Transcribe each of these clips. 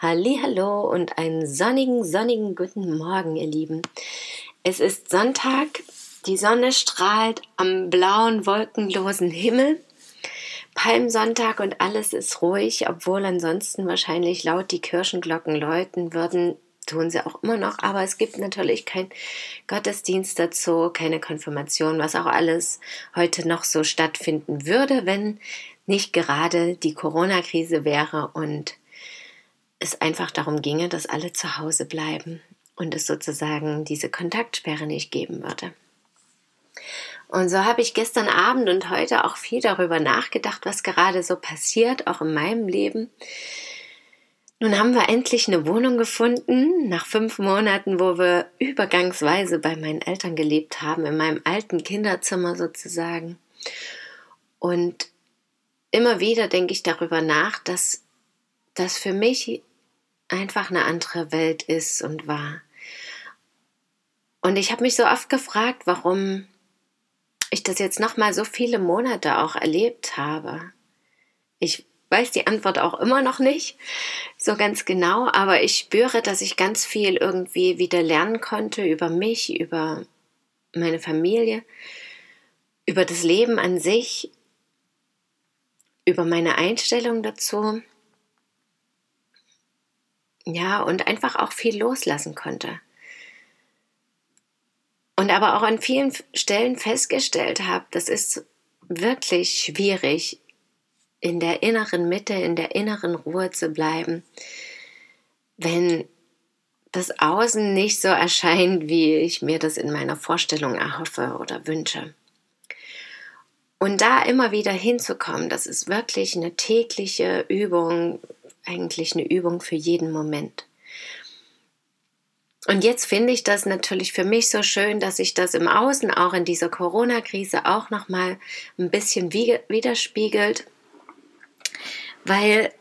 Hallo und einen sonnigen, sonnigen guten Morgen, ihr Lieben. Es ist Sonntag, die Sonne strahlt am blauen, wolkenlosen Himmel. Palmsonntag und alles ist ruhig, obwohl ansonsten wahrscheinlich laut die Kirchenglocken läuten würden, tun sie auch immer noch, aber es gibt natürlich keinen Gottesdienst dazu, keine Konfirmation, was auch alles heute noch so stattfinden würde, wenn nicht gerade die Corona-Krise wäre und es einfach darum ginge, dass alle zu Hause bleiben und es sozusagen diese Kontaktsperre nicht geben würde. Und so habe ich gestern Abend und heute auch viel darüber nachgedacht, was gerade so passiert, auch in meinem Leben. Nun haben wir endlich eine Wohnung gefunden, nach fünf Monaten, wo wir übergangsweise bei meinen Eltern gelebt haben, in meinem alten Kinderzimmer sozusagen. Und immer wieder denke ich darüber nach, dass das für mich einfach eine andere Welt ist und war. Und ich habe mich so oft gefragt, warum ich das jetzt noch mal so viele Monate auch erlebt habe. Ich weiß die Antwort auch immer noch nicht so ganz genau, aber ich spüre, dass ich ganz viel irgendwie wieder lernen konnte über mich, über meine Familie, über das Leben an sich, über meine Einstellung dazu ja, und einfach auch viel loslassen konnte. Und aber auch an vielen Stellen festgestellt habe, das ist wirklich schwierig, in der inneren Mitte, in der inneren Ruhe zu bleiben, wenn das Außen nicht so erscheint, wie ich mir das in meiner Vorstellung erhoffe oder wünsche. Und da immer wieder hinzukommen, das ist wirklich eine tägliche Übung, eigentlich eine Übung für jeden Moment. Und jetzt finde ich das natürlich für mich so schön, dass sich das im Außen auch in dieser Corona-Krise auch noch mal ein bisschen widerspiegelt, weil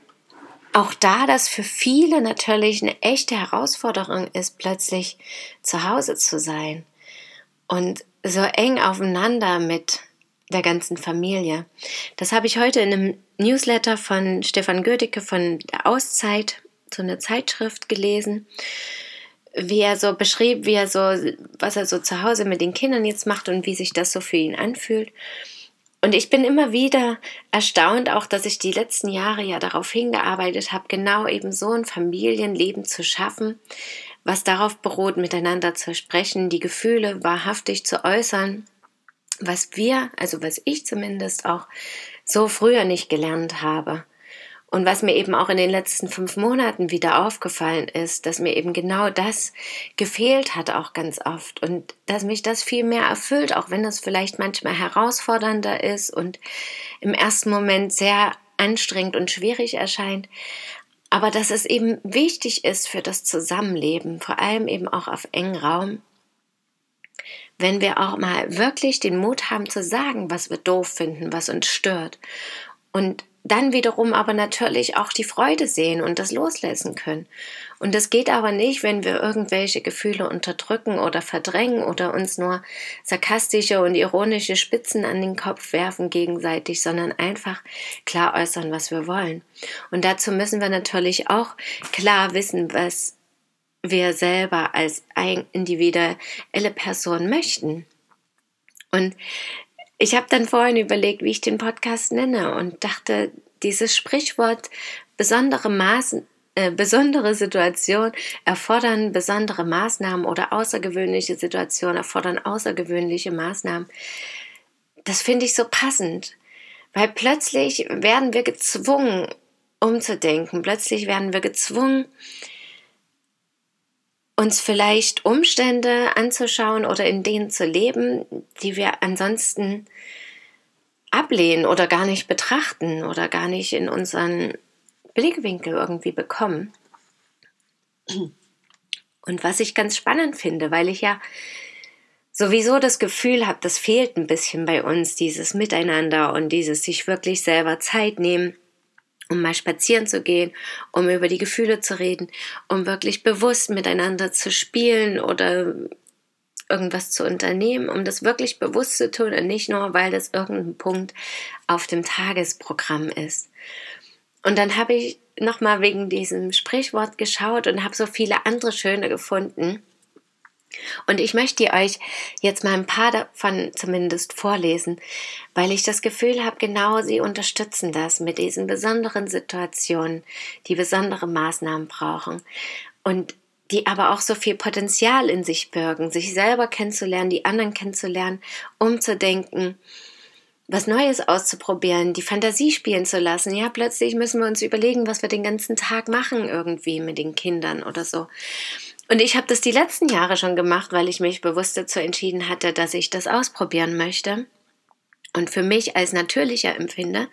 auch da das für viele natürlich eine echte Herausforderung ist, plötzlich zu Hause zu sein und so eng aufeinander mit der ganzen Familie. Das habe ich heute in einem Newsletter von Stefan Goetheke von der Auszeit, so eine Zeitschrift gelesen, wie er so beschrieb, wie er so, was er so zu Hause mit den Kindern jetzt macht und wie sich das so für ihn anfühlt. Und ich bin immer wieder erstaunt, auch dass ich die letzten Jahre ja darauf hingearbeitet habe, genau eben so ein Familienleben zu schaffen, was darauf beruht, miteinander zu sprechen, die Gefühle wahrhaftig zu äußern was wir, also was ich zumindest auch so früher nicht gelernt habe. Und was mir eben auch in den letzten fünf Monaten wieder aufgefallen ist, dass mir eben genau das gefehlt hat auch ganz oft und dass mich das viel mehr erfüllt, auch wenn es vielleicht manchmal herausfordernder ist und im ersten Moment sehr anstrengend und schwierig erscheint. Aber dass es eben wichtig ist für das Zusammenleben, vor allem eben auch auf engen Raum, wenn wir auch mal wirklich den Mut haben zu sagen, was wir doof finden, was uns stört. Und dann wiederum aber natürlich auch die Freude sehen und das loslassen können. Und das geht aber nicht, wenn wir irgendwelche Gefühle unterdrücken oder verdrängen oder uns nur sarkastische und ironische Spitzen an den Kopf werfen gegenseitig, sondern einfach klar äußern, was wir wollen. Und dazu müssen wir natürlich auch klar wissen, was wir selber als individuelle Person möchten. Und ich habe dann vorhin überlegt, wie ich den Podcast nenne und dachte, dieses Sprichwort besondere Maßen, äh, besondere Situationen erfordern besondere Maßnahmen oder außergewöhnliche Situationen erfordern außergewöhnliche Maßnahmen. Das finde ich so passend, weil plötzlich werden wir gezwungen, umzudenken. Plötzlich werden wir gezwungen, uns vielleicht Umstände anzuschauen oder in denen zu leben, die wir ansonsten ablehnen oder gar nicht betrachten oder gar nicht in unseren Blickwinkel irgendwie bekommen. Und was ich ganz spannend finde, weil ich ja sowieso das Gefühl habe, das fehlt ein bisschen bei uns, dieses Miteinander und dieses sich wirklich selber Zeit nehmen, um mal spazieren zu gehen, um über die Gefühle zu reden, um wirklich bewusst miteinander zu spielen oder irgendwas zu unternehmen, um das wirklich bewusst zu tun und nicht nur, weil das irgendein Punkt auf dem Tagesprogramm ist. Und dann habe ich nochmal wegen diesem Sprichwort geschaut und habe so viele andere schöne gefunden. Und ich möchte euch jetzt mal ein paar davon zumindest vorlesen, weil ich das Gefühl habe, genau sie unterstützen das mit diesen besonderen Situationen, die besondere Maßnahmen brauchen und die aber auch so viel Potenzial in sich birgen, sich selber kennenzulernen, die anderen kennenzulernen, umzudenken, was Neues auszuprobieren, die Fantasie spielen zu lassen. Ja, plötzlich müssen wir uns überlegen, was wir den ganzen Tag machen irgendwie mit den Kindern oder so. Und ich habe das die letzten Jahre schon gemacht, weil ich mich bewusst dazu entschieden hatte, dass ich das ausprobieren möchte und für mich als natürlicher empfinde.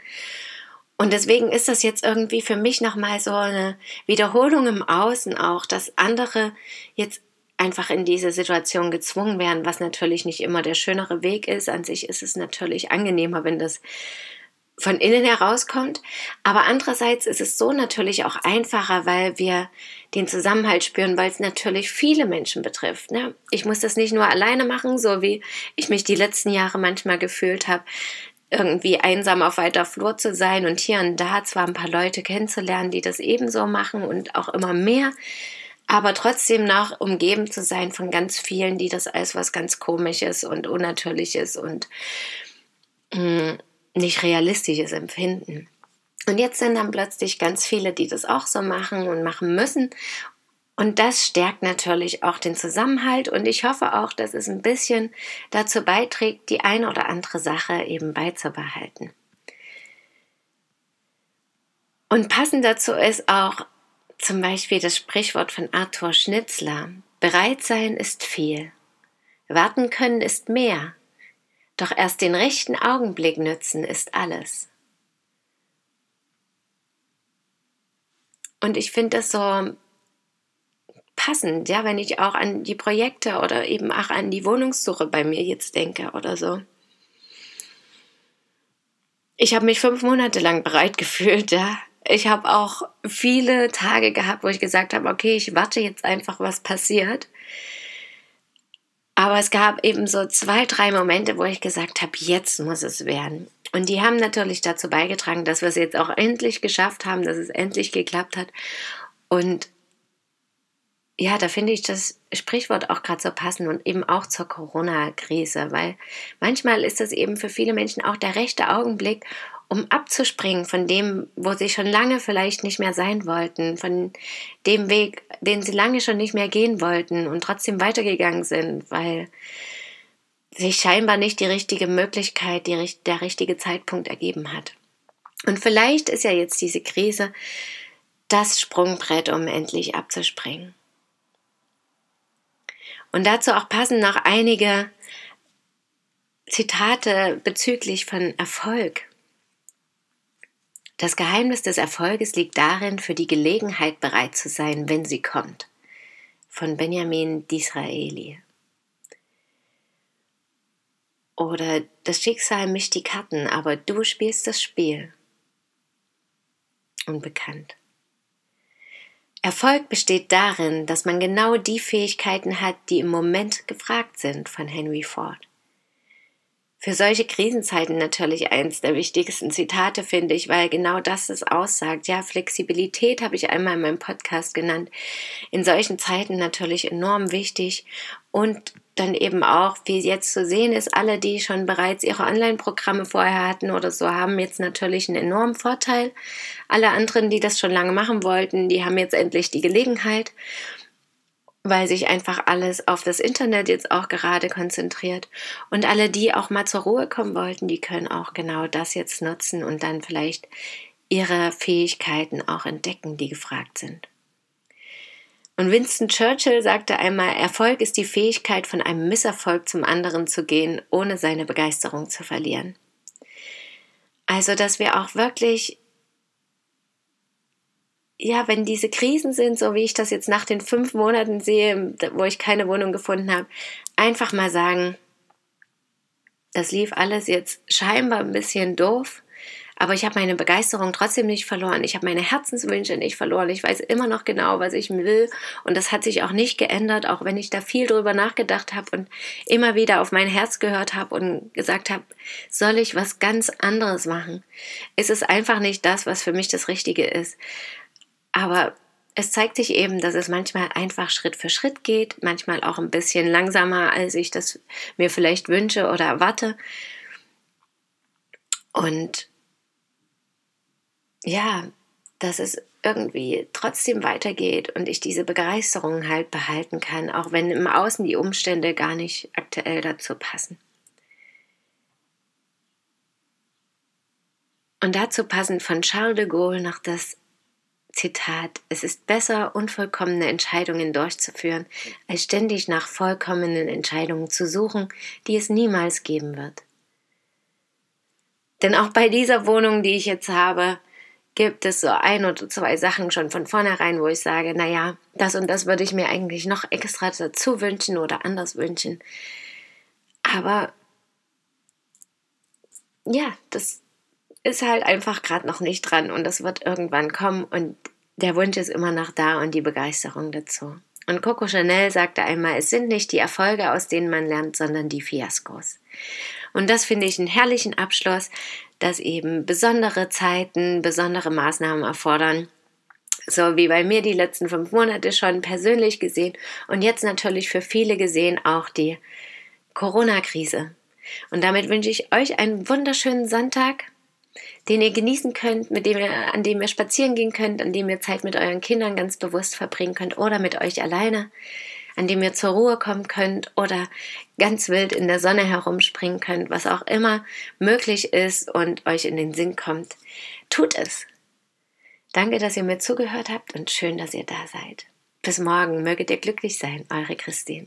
Und deswegen ist das jetzt irgendwie für mich nochmal so eine Wiederholung im Außen auch, dass andere jetzt einfach in diese Situation gezwungen werden, was natürlich nicht immer der schönere Weg ist. An sich ist es natürlich angenehmer, wenn das von innen herauskommt. Aber andererseits ist es so natürlich auch einfacher, weil wir den Zusammenhalt spüren, weil es natürlich viele Menschen betrifft. Ne? Ich muss das nicht nur alleine machen, so wie ich mich die letzten Jahre manchmal gefühlt habe, irgendwie einsam auf weiter Flur zu sein und hier und da zwar ein paar Leute kennenzulernen, die das ebenso machen und auch immer mehr, aber trotzdem noch umgeben zu sein von ganz vielen, die das als was ganz Komisches und Unnatürliches und mh, mm, nicht realistisches empfinden. Und jetzt sind dann plötzlich ganz viele, die das auch so machen und machen müssen. Und das stärkt natürlich auch den Zusammenhalt und ich hoffe auch, dass es ein bisschen dazu beiträgt, die eine oder andere Sache eben beizubehalten. Und passend dazu ist auch zum Beispiel das Sprichwort von Arthur Schnitzler. Bereit sein ist viel. Warten können ist mehr. Doch erst den rechten Augenblick nützen ist alles. Und ich finde das so passend, ja, wenn ich auch an die Projekte oder eben auch an die Wohnungssuche bei mir jetzt denke oder so. Ich habe mich fünf Monate lang bereit gefühlt, ja. Ich habe auch viele Tage gehabt, wo ich gesagt habe, okay, ich warte jetzt einfach, was passiert. Aber es gab eben so zwei, drei Momente, wo ich gesagt habe, jetzt muss es werden. Und die haben natürlich dazu beigetragen, dass wir es jetzt auch endlich geschafft haben, dass es endlich geklappt hat. Und ja, da finde ich das Sprichwort auch gerade so passend und eben auch zur Corona-Krise, weil manchmal ist das eben für viele Menschen auch der rechte Augenblick, um abzuspringen von dem, wo sie schon lange vielleicht nicht mehr sein wollten, von dem Weg, den sie lange schon nicht mehr gehen wollten und trotzdem weitergegangen sind, weil sich scheinbar nicht die richtige Möglichkeit, die, der richtige Zeitpunkt ergeben hat. Und vielleicht ist ja jetzt diese Krise das Sprungbrett, um endlich abzuspringen. Und dazu auch passen noch einige Zitate bezüglich von Erfolg. Das Geheimnis des Erfolges liegt darin, für die Gelegenheit bereit zu sein, wenn sie kommt. Von Benjamin Disraeli. Oder das Schicksal mischt die Karten, aber du spielst das Spiel. Unbekannt. Erfolg besteht darin, dass man genau die Fähigkeiten hat, die im Moment gefragt sind, von Henry Ford. Für solche Krisenzeiten natürlich eins der wichtigsten Zitate, finde ich, weil genau das es aussagt. Ja, Flexibilität habe ich einmal in meinem Podcast genannt. In solchen Zeiten natürlich enorm wichtig und dann eben auch, wie jetzt zu sehen ist, alle, die schon bereits ihre Online-Programme vorher hatten oder so, haben jetzt natürlich einen enormen Vorteil. Alle anderen, die das schon lange machen wollten, die haben jetzt endlich die Gelegenheit weil sich einfach alles auf das Internet jetzt auch gerade konzentriert. Und alle, die auch mal zur Ruhe kommen wollten, die können auch genau das jetzt nutzen und dann vielleicht ihre Fähigkeiten auch entdecken, die gefragt sind. Und Winston Churchill sagte einmal, Erfolg ist die Fähigkeit, von einem Misserfolg zum anderen zu gehen, ohne seine Begeisterung zu verlieren. Also, dass wir auch wirklich ja, wenn diese Krisen sind, so wie ich das jetzt nach den fünf Monaten sehe, wo ich keine Wohnung gefunden habe, einfach mal sagen, das lief alles jetzt scheinbar ein bisschen doof, aber ich habe meine Begeisterung trotzdem nicht verloren. Ich habe meine Herzenswünsche nicht verloren. Ich weiß immer noch genau, was ich will. Und das hat sich auch nicht geändert, auch wenn ich da viel drüber nachgedacht habe und immer wieder auf mein Herz gehört habe und gesagt habe, soll ich was ganz anderes machen? Es ist einfach nicht das, was für mich das Richtige ist. Aber es zeigt sich eben, dass es manchmal einfach Schritt für Schritt geht, manchmal auch ein bisschen langsamer, als ich das mir vielleicht wünsche oder erwarte. Und ja, dass es irgendwie trotzdem weitergeht und ich diese Begeisterung halt behalten kann, auch wenn im Außen die Umstände gar nicht aktuell dazu passen. Und dazu passend von Charles de Gaulle noch das Zitat, es ist besser, unvollkommene Entscheidungen durchzuführen, als ständig nach vollkommenen Entscheidungen zu suchen, die es niemals geben wird. Denn auch bei dieser Wohnung, die ich jetzt habe, gibt es so ein oder zwei Sachen schon von vornherein, wo ich sage, naja, das und das würde ich mir eigentlich noch extra dazu wünschen oder anders wünschen. Aber ja, das ist halt einfach gerade noch nicht dran und das wird irgendwann kommen und der Wunsch ist immer noch da und die Begeisterung dazu. Und Coco Chanel sagte einmal, es sind nicht die Erfolge, aus denen man lernt, sondern die Fiaskos. Und das finde ich einen herrlichen Abschluss, dass eben besondere Zeiten, besondere Maßnahmen erfordern. So wie bei mir die letzten fünf Monate schon persönlich gesehen und jetzt natürlich für viele gesehen auch die Corona-Krise. Und damit wünsche ich euch einen wunderschönen Sonntag den ihr genießen könnt, mit dem ihr, an dem ihr spazieren gehen könnt, an dem ihr Zeit mit euren Kindern ganz bewusst verbringen könnt oder mit euch alleine, an dem ihr zur Ruhe kommen könnt oder ganz wild in der Sonne herumspringen könnt, was auch immer möglich ist und euch in den Sinn kommt. Tut es. Danke, dass ihr mir zugehört habt und schön, dass ihr da seid. Bis morgen, möget ihr glücklich sein, eure Christine.